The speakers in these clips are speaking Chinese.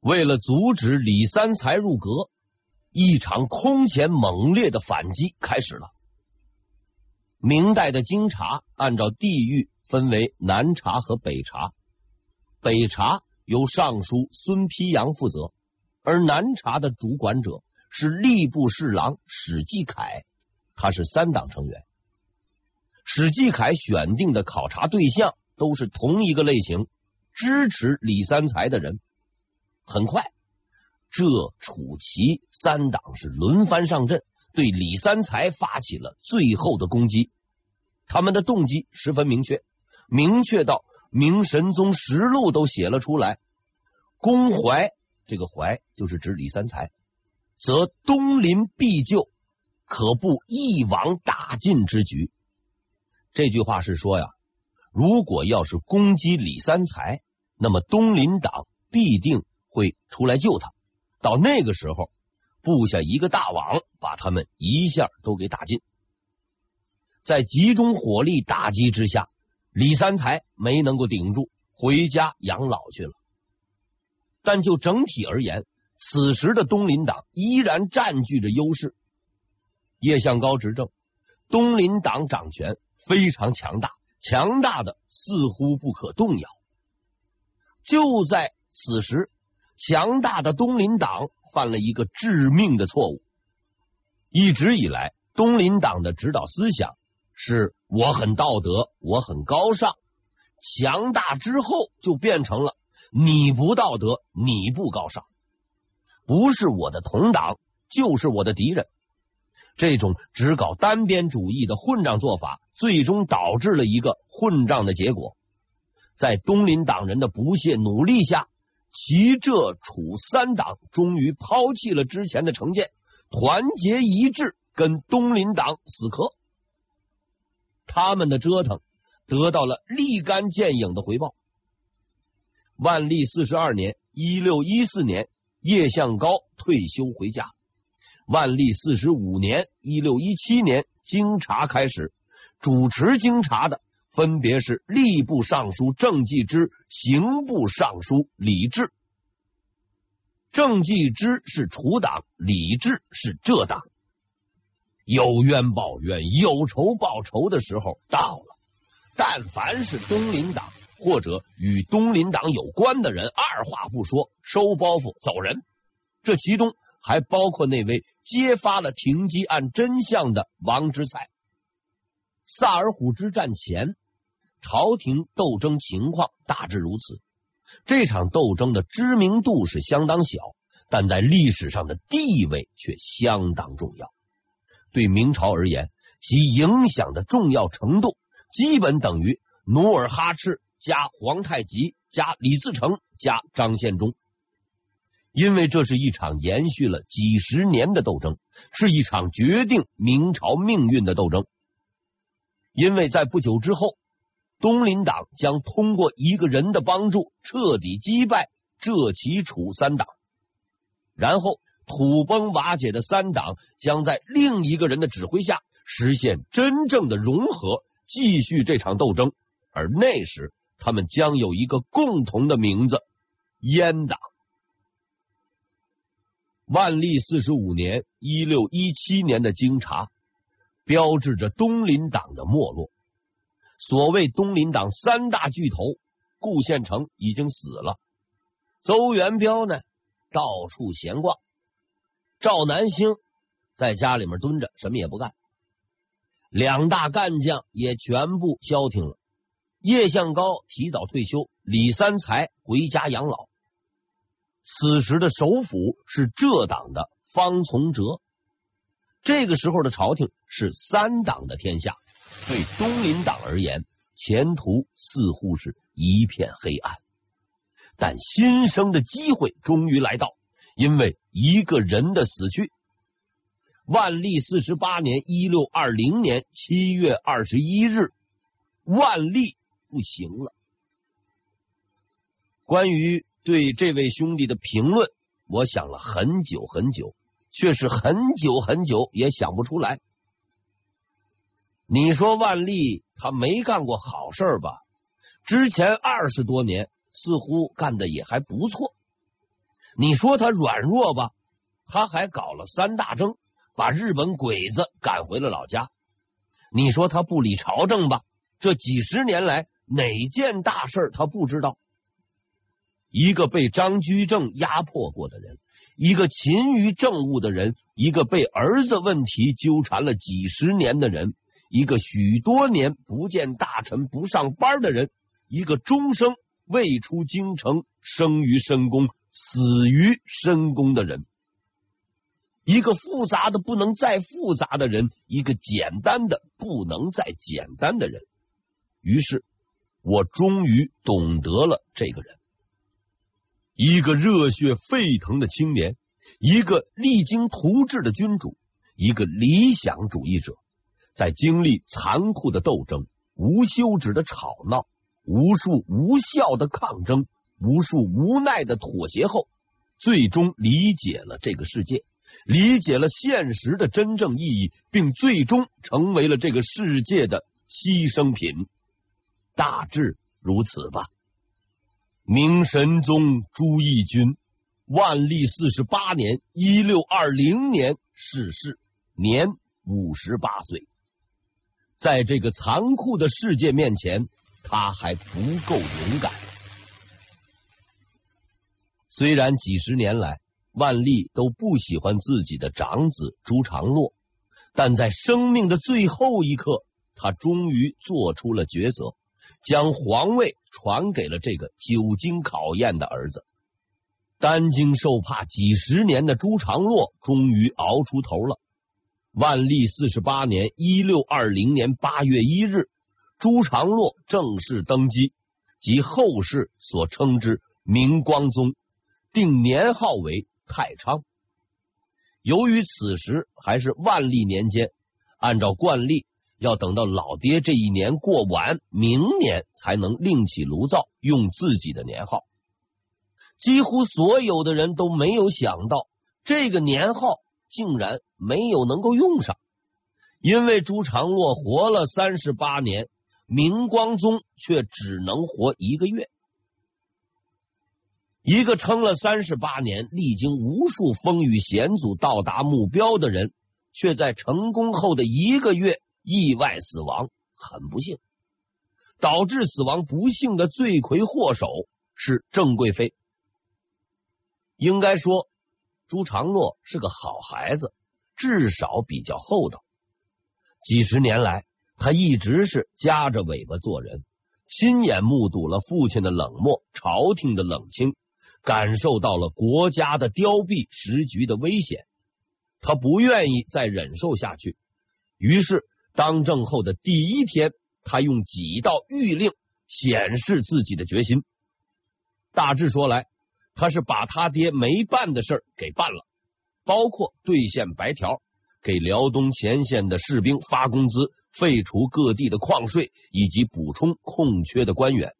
为了阻止李三才入阁，一场空前猛烈的反击开始了。明代的京察按照地域分为南察和北察，北察由尚书孙丕阳负责，而南察的主管者是吏部侍郎史继凯，他是三党成员。史继凯选定的考察对象都是同一个类型，支持李三才的人。很快，这、楚、齐三党是轮番上阵，对李三才发起了最后的攻击。他们的动机十分明确，明确到《明神宗实录》都写了出来。攻淮，这个淮就是指李三才，则东临必救，可不一网打尽之局。这句话是说呀，如果要是攻击李三才，那么东林党必定会出来救他。到那个时候，布下一个大网，把他们一下都给打尽。在集中火力打击之下，李三才没能够顶住，回家养老去了。但就整体而言，此时的东林党依然占据着优势。叶向高执政，东林党掌权。非常强大，强大的似乎不可动摇。就在此时，强大的东林党犯了一个致命的错误。一直以来，东林党的指导思想是我很道德，我很高尚。强大之后，就变成了你不道德，你不高尚，不是我的同党，就是我的敌人。这种只搞单边主义的混账做法，最终导致了一个混账的结果。在东林党人的不懈努力下，齐、浙、楚三党终于抛弃了之前的成见，团结一致，跟东林党死磕。他们的折腾得到了立竿见影的回报。万历四十二年（一六一四年），叶向高退休回家。万历四十五年（一六一七年），京察开始，主持京察的分别是吏部尚书郑继之、刑部尚书李治。郑继之是楚党，李治是浙党。有冤报冤，有仇报仇的时候到了。但凡是东林党或者与东林党有关的人，二话不说，收包袱走人。这其中。还包括那位揭发了停机案真相的王之才。萨尔浒之战前，朝廷斗争情况大致如此。这场斗争的知名度是相当小，但在历史上的地位却相当重要。对明朝而言，其影响的重要程度，基本等于努尔哈赤加皇太极加李自成加张献忠。因为这是一场延续了几十年的斗争，是一场决定明朝命运的斗争。因为在不久之后，东林党将通过一个人的帮助彻底击败浙、齐、楚三党，然后土崩瓦解的三党将在另一个人的指挥下实现真正的融合，继续这场斗争。而那时，他们将有一个共同的名字——阉党。万历四十五年（一六一七年）的京察，标志着东林党的没落。所谓东林党三大巨头，顾献成已经死了，邹元彪呢，到处闲逛；赵南星在家里面蹲着，什么也不干。两大干将也全部消停了。叶向高提早退休，李三才回家养老。此时的首辅是浙党的方从哲。这个时候的朝廷是三党的天下，对东林党而言，前途似乎是一片黑暗。但新生的机会终于来到，因为一个人的死去。万历四十八年（一六二零年）七月二十一日，万历不行了。关于。对这位兄弟的评论，我想了很久很久，却是很久很久也想不出来。你说万历他没干过好事吧？之前二十多年似乎干的也还不错，你说他软弱吧，他还搞了三大征，把日本鬼子赶回了老家。你说他不理朝政吧，这几十年来哪件大事他不知道？一个被张居正压迫过的人，一个勤于政务的人，一个被儿子问题纠缠了几十年的人，一个许多年不见大臣不上班的人，一个终生未出京城，生于深宫，死于深宫的人，一个复杂的不能再复杂的人，一个简单的不能再简单的人。于是，我终于懂得了这个人。一个热血沸腾的青年，一个励精图治的君主，一个理想主义者，在经历残酷的斗争、无休止的吵闹、无数无效的抗争、无数无奈的妥协后，最终理解了这个世界，理解了现实的真正意义，并最终成为了这个世界的牺牲品。大致如此吧。明神宗朱翊钧，万历四十八年（一六二零年）逝世，年五十八岁。在这个残酷的世界面前，他还不够勇敢。虽然几十年来，万历都不喜欢自己的长子朱常洛，但在生命的最后一刻，他终于做出了抉择。将皇位传给了这个久经考验的儿子。担惊受怕几十年的朱常洛终于熬出头了。万历四十八年（一六二零年）八月一日，朱常洛正式登基，即后世所称之明光宗，定年号为太昌。由于此时还是万历年间，按照惯例。要等到老爹这一年过完，明年才能另起炉灶用自己的年号。几乎所有的人都没有想到，这个年号竟然没有能够用上，因为朱常洛活了三十八年，明光宗却只能活一个月。一个撑了三十八年、历经无数风雨险阻到达目标的人，却在成功后的一个月。意外死亡，很不幸。导致死亡不幸的罪魁祸首是郑贵妃。应该说，朱常洛是个好孩子，至少比较厚道。几十年来，他一直是夹着尾巴做人，亲眼目睹了父亲的冷漠、朝廷的冷清，感受到了国家的凋敝、时局的危险。他不愿意再忍受下去，于是。当政后的第一天，他用几道谕令显示自己的决心。大致说来，他是把他爹没办的事给办了，包括兑现白条、给辽东前线的士兵发工资、废除各地的矿税以及补充空缺的官员。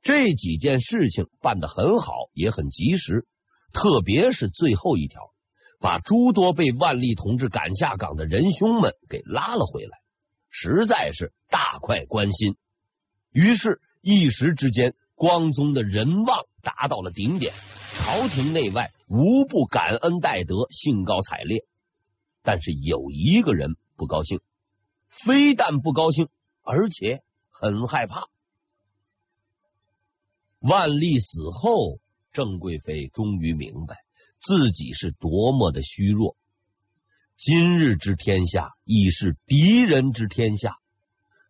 这几件事情办得很好，也很及时，特别是最后一条。把诸多被万历同志赶下岗的仁兄们给拉了回来，实在是大快关心。于是，一时之间，光宗的人望达到了顶点，朝廷内外无不感恩戴德，兴高采烈。但是有一个人不高兴，非但不高兴，而且很害怕。万历死后，郑贵妃终于明白。自己是多么的虚弱，今日之天下已是敌人之天下。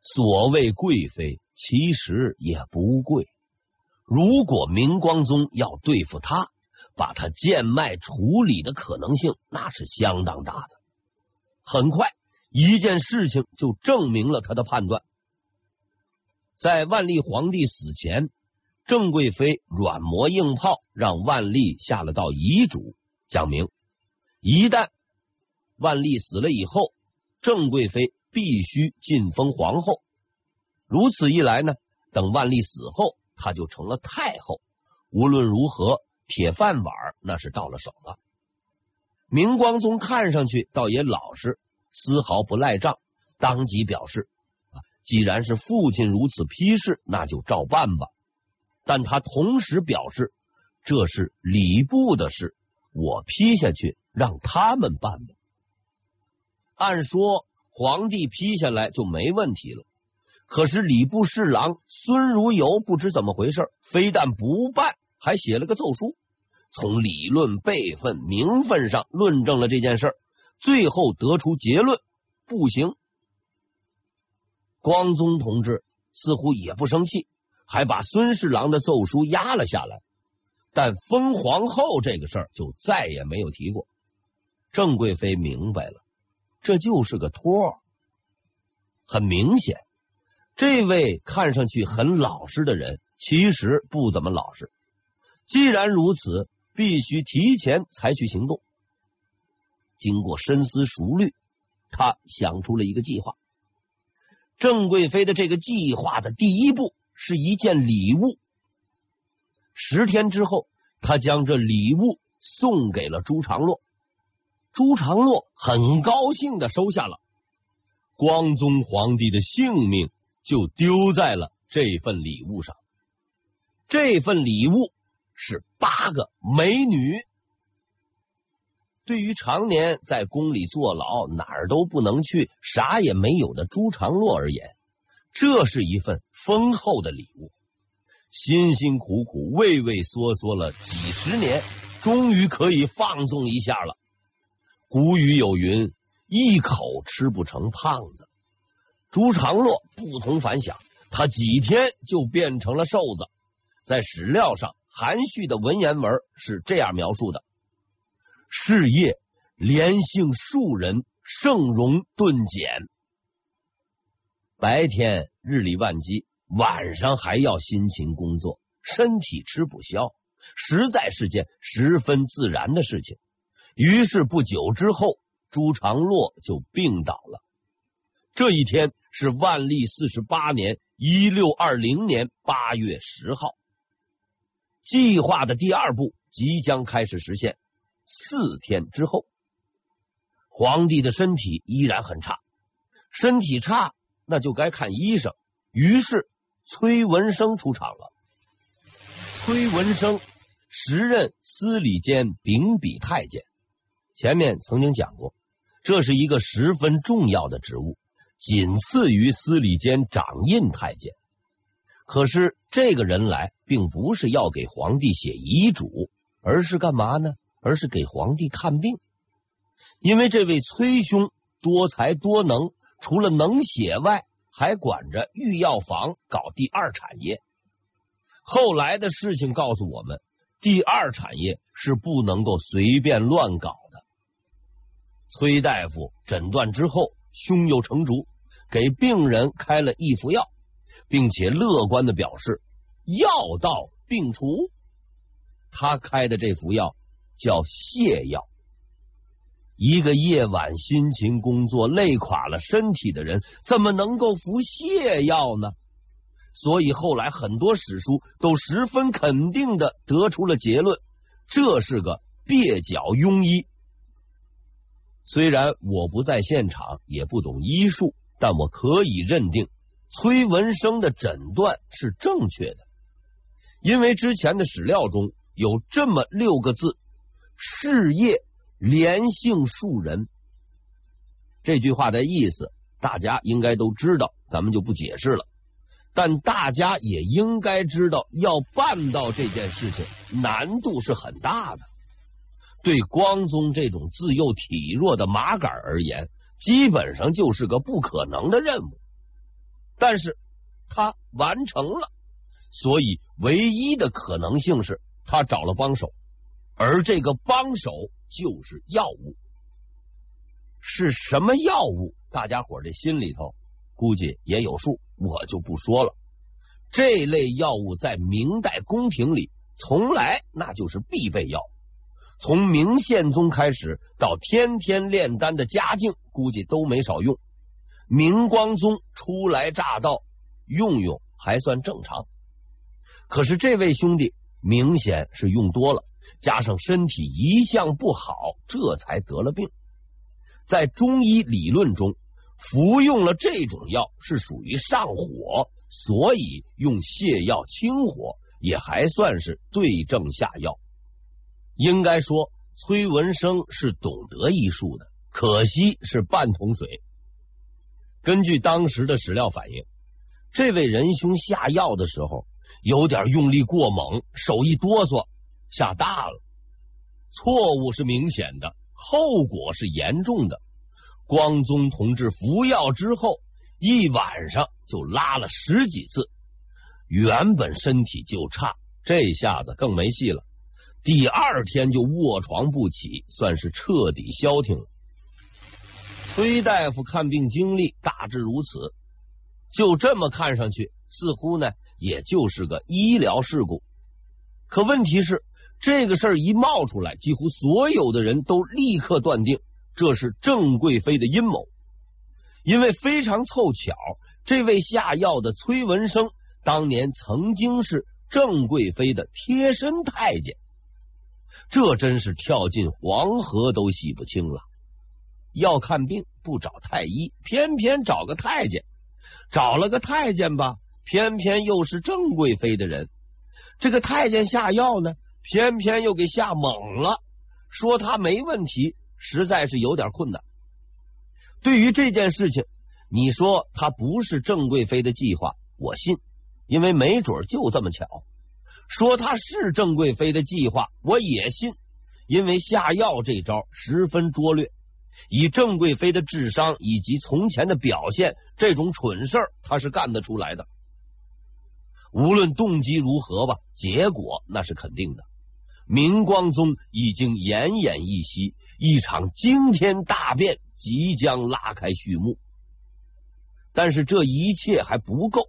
所谓贵妃，其实也不贵。如果明光宗要对付他，把他贱卖处理的可能性，那是相当大的。很快，一件事情就证明了他的判断。在万历皇帝死前。郑贵妃软磨硬泡，让万历下了道遗嘱，讲明一旦万历死了以后，郑贵妃必须晋封皇后。如此一来呢，等万历死后，她就成了太后。无论如何，铁饭碗那是到了手了。明光宗看上去倒也老实，丝毫不赖账，当即表示：啊既然是父亲如此批示，那就照办吧。但他同时表示，这是礼部的事，我批下去让他们办吧。按说皇帝批下来就没问题了，可是礼部侍郎孙如游不知怎么回事，非但不办，还写了个奏书，从理论、辈分、名分上论证了这件事，最后得出结论：不行。光宗同志似乎也不生气，还把孙侍郎的奏书压了下来。但封皇后这个事儿就再也没有提过。郑贵妃明白了，这就是个托。很明显，这位看上去很老实的人，其实不怎么老实。既然如此，必须提前采取行动。经过深思熟虑，他想出了一个计划。郑贵妃的这个计划的第一步是一件礼物。十天之后，他将这礼物送给了朱常洛。朱常洛很高兴的收下了。光宗皇帝的性命就丢在了这份礼物上。这份礼物是八个美女。对于常年在宫里坐牢、哪儿都不能去、啥也没有的朱常洛而言，这是一份丰厚的礼物。辛辛苦苦、畏畏缩缩了几十年，终于可以放纵一下了。古语有云：“一口吃不成胖子。”朱常洛不同凡响，他几天就变成了瘦子。在史料上，含蓄的文言文是这样描述的。事业连幸数人，盛容顿减。白天日理万机，晚上还要辛勤工作，身体吃不消，实在是件十分自然的事情。于是不久之后，朱常洛就病倒了。这一天是万历四十八年一六二零年八月十号。计划的第二步即将开始实现。四天之后，皇帝的身体依然很差，身体差那就该看医生。于是崔文生出场了。崔文生时任司礼监秉笔太监，前面曾经讲过，这是一个十分重要的职务，仅次于司礼监掌印太监。可是这个人来，并不是要给皇帝写遗嘱，而是干嘛呢？而是给皇帝看病，因为这位崔兄多才多能，除了能写外，还管着御药房搞第二产业。后来的事情告诉我们，第二产业是不能够随便乱搞的。崔大夫诊断之后，胸有成竹，给病人开了一副药，并且乐观的表示药到病除。他开的这副药。叫泻药。一个夜晚辛勤工作、累垮了身体的人，怎么能够服泻药呢？所以后来很多史书都十分肯定的得出了结论：这是个蹩脚庸医。虽然我不在现场，也不懂医术，但我可以认定崔文生的诊断是正确的，因为之前的史料中有这么六个字。事业连幸数人，这句话的意思大家应该都知道，咱们就不解释了。但大家也应该知道，要办到这件事情难度是很大的。对光宗这种自幼体弱的麻杆而言，基本上就是个不可能的任务。但是他完成了，所以唯一的可能性是他找了帮手。而这个帮手就是药物，是什么药物？大家伙这心里头估计也有数，我就不说了。这类药物在明代宫廷里从来那就是必备药，从明宪宗开始到天天炼丹的嘉靖，估计都没少用。明光宗初来乍到，用用还算正常。可是这位兄弟明显是用多了。加上身体一向不好，这才得了病。在中医理论中，服用了这种药是属于上火，所以用泻药清火，也还算是对症下药。应该说，崔文生是懂得医术的，可惜是半桶水。根据当时的史料反映，这位仁兄下药的时候有点用力过猛，手一哆嗦，下大了。错误是明显的，后果是严重的。光宗同志服药之后，一晚上就拉了十几次，原本身体就差，这下子更没戏了。第二天就卧床不起，算是彻底消停了。崔大夫看病经历大致如此，就这么看上去，似乎呢也就是个医疗事故。可问题是，这个事儿一冒出来，几乎所有的人都立刻断定这是郑贵妃的阴谋，因为非常凑巧，这位下药的崔文生当年曾经是郑贵妃的贴身太监。这真是跳进黄河都洗不清了。要看病不找太医，偏偏找个太监；找了个太监吧，偏偏又是郑贵妃的人。这个太监下药呢，偏偏又给吓猛了，说他没问题，实在是有点困难。对于这件事情，你说他不是郑贵妃的计划，我信，因为没准就这么巧。说他是郑贵妃的计划，我也信，因为下药这招十分拙劣。以郑贵妃的智商以及从前的表现，这种蠢事儿他是干得出来的。无论动机如何吧，结果那是肯定的。明光宗已经奄奄一息，一场惊天大变即将拉开序幕。但是这一切还不够，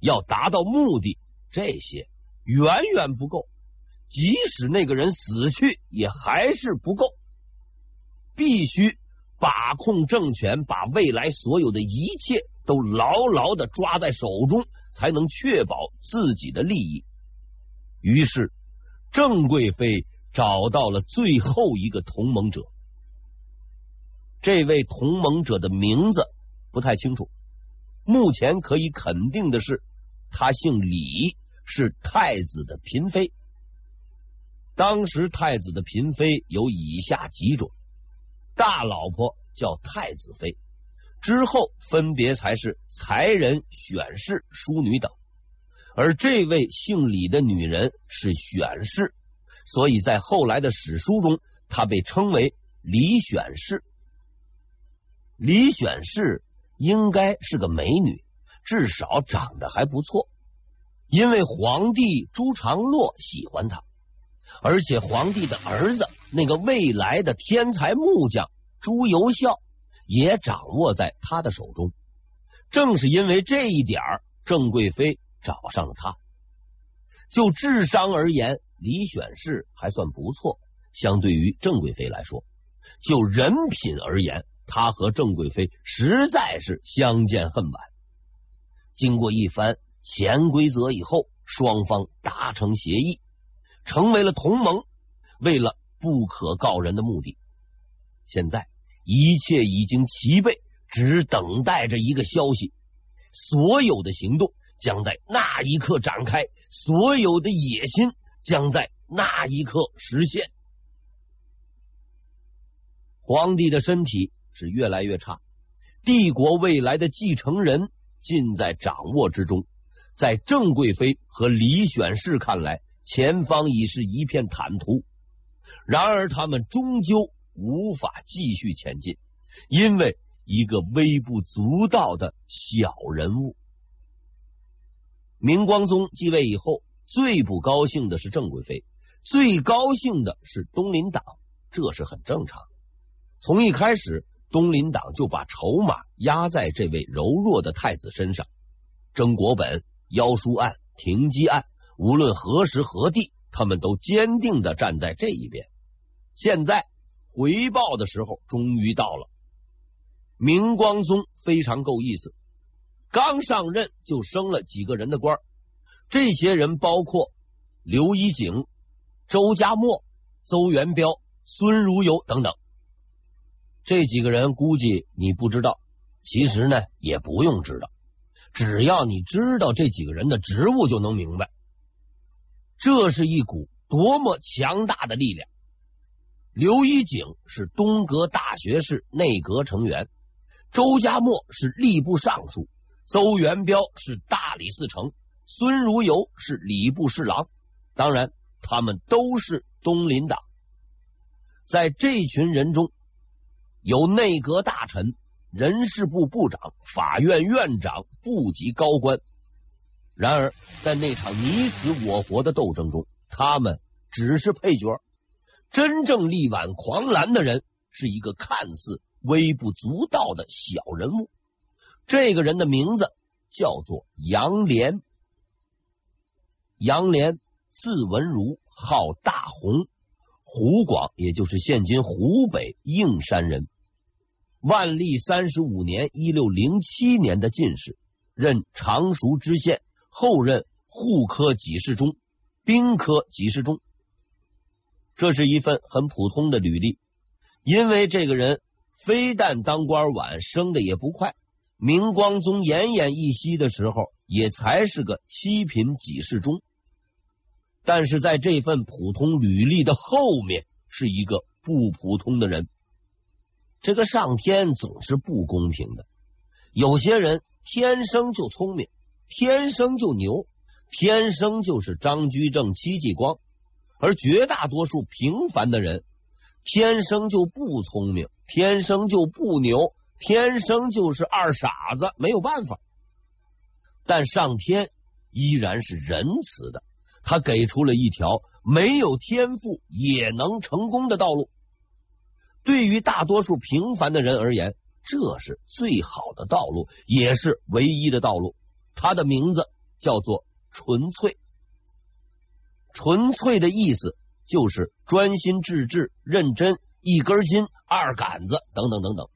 要达到目的，这些。远远不够，即使那个人死去，也还是不够。必须把控政权，把未来所有的一切都牢牢的抓在手中，才能确保自己的利益。于是，郑贵妃找到了最后一个同盟者。这位同盟者的名字不太清楚，目前可以肯定的是，他姓李。是太子的嫔妃。当时太子的嫔妃有以下几种：大老婆叫太子妃，之后分别才是才人、选侍、淑女等。而这位姓李的女人是选氏，所以在后来的史书中，她被称为李选氏。李选氏应该是个美女，至少长得还不错。因为皇帝朱常洛喜欢她，而且皇帝的儿子那个未来的天才木匠朱由校也掌握在他的手中。正是因为这一点，郑贵妃找上了他。就智商而言，李选氏还算不错，相对于郑贵妃来说；就人品而言，他和郑贵妃实在是相见恨晚。经过一番。潜规则以后，双方达成协议，成为了同盟。为了不可告人的目的，现在一切已经齐备，只等待着一个消息。所有的行动将在那一刻展开，所有的野心将在那一刻实现。皇帝的身体是越来越差，帝国未来的继承人尽在掌握之中。在郑贵妃和李选氏看来，前方已是一片坦途。然而，他们终究无法继续前进，因为一个微不足道的小人物。明光宗继位以后，最不高兴的是郑贵妃，最高兴的是东林党，这是很正常。从一开始，东林党就把筹码压在这位柔弱的太子身上，曾国本。妖书案、停机案，无论何时何地，他们都坚定的站在这一边。现在回报的时候终于到了。明光宗非常够意思，刚上任就升了几个人的官，这些人包括刘一景、周家默、邹元彪、孙如游等等。这几个人估计你不知道，其实呢也不用知道。只要你知道这几个人的职务，就能明白。这是一股多么强大的力量！刘一景是东阁大学士、内阁成员，周家默是吏部尚书，邹元标是大理寺丞，孙如游是礼部侍郎。当然，他们都是东林党。在这群人中，有内阁大臣、人事部部长、法院院长、部级高官。然而，在那场你死我活的斗争中，他们只是配角。真正力挽狂澜的人是一个看似微不足道的小人物。这个人的名字叫做杨廉。杨廉字文如，号大鸿，湖广，也就是现今湖北应山人。万历三十五年（一六零七年）的进士，任常熟知县。后任户科给事中、兵科给事中，这是一份很普通的履历。因为这个人非但当官晚，升的也不快。明光宗奄奄一息的时候，也才是个七品给事中。但是在这份普通履历的后面，是一个不普通的人。这个上天总是不公平的，有些人天生就聪明。天生就牛，天生就是张居正、戚继光，而绝大多数平凡的人天生就不聪明，天生就不牛，天生就是二傻子，没有办法。但上天依然是仁慈的，他给出了一条没有天赋也能成功的道路。对于大多数平凡的人而言，这是最好的道路，也是唯一的道路。他的名字叫做纯粹，纯粹的意思就是专心致志、认真、一根筋、二杆子等等等等。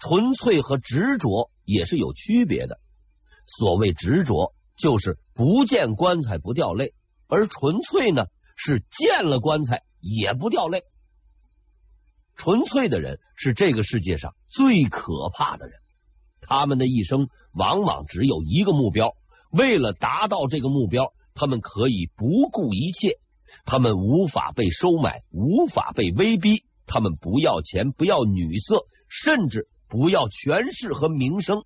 纯粹和执着也是有区别的。所谓执着，就是不见棺材不掉泪；而纯粹呢，是见了棺材也不掉泪。纯粹的人是这个世界上最可怕的人。他们的一生往往只有一个目标，为了达到这个目标，他们可以不顾一切。他们无法被收买，无法被威逼。他们不要钱，不要女色，甚至不要权势和名声。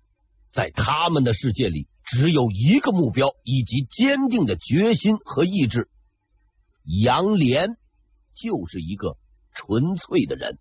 在他们的世界里，只有一个目标以及坚定的决心和意志。杨连就是一个纯粹的人。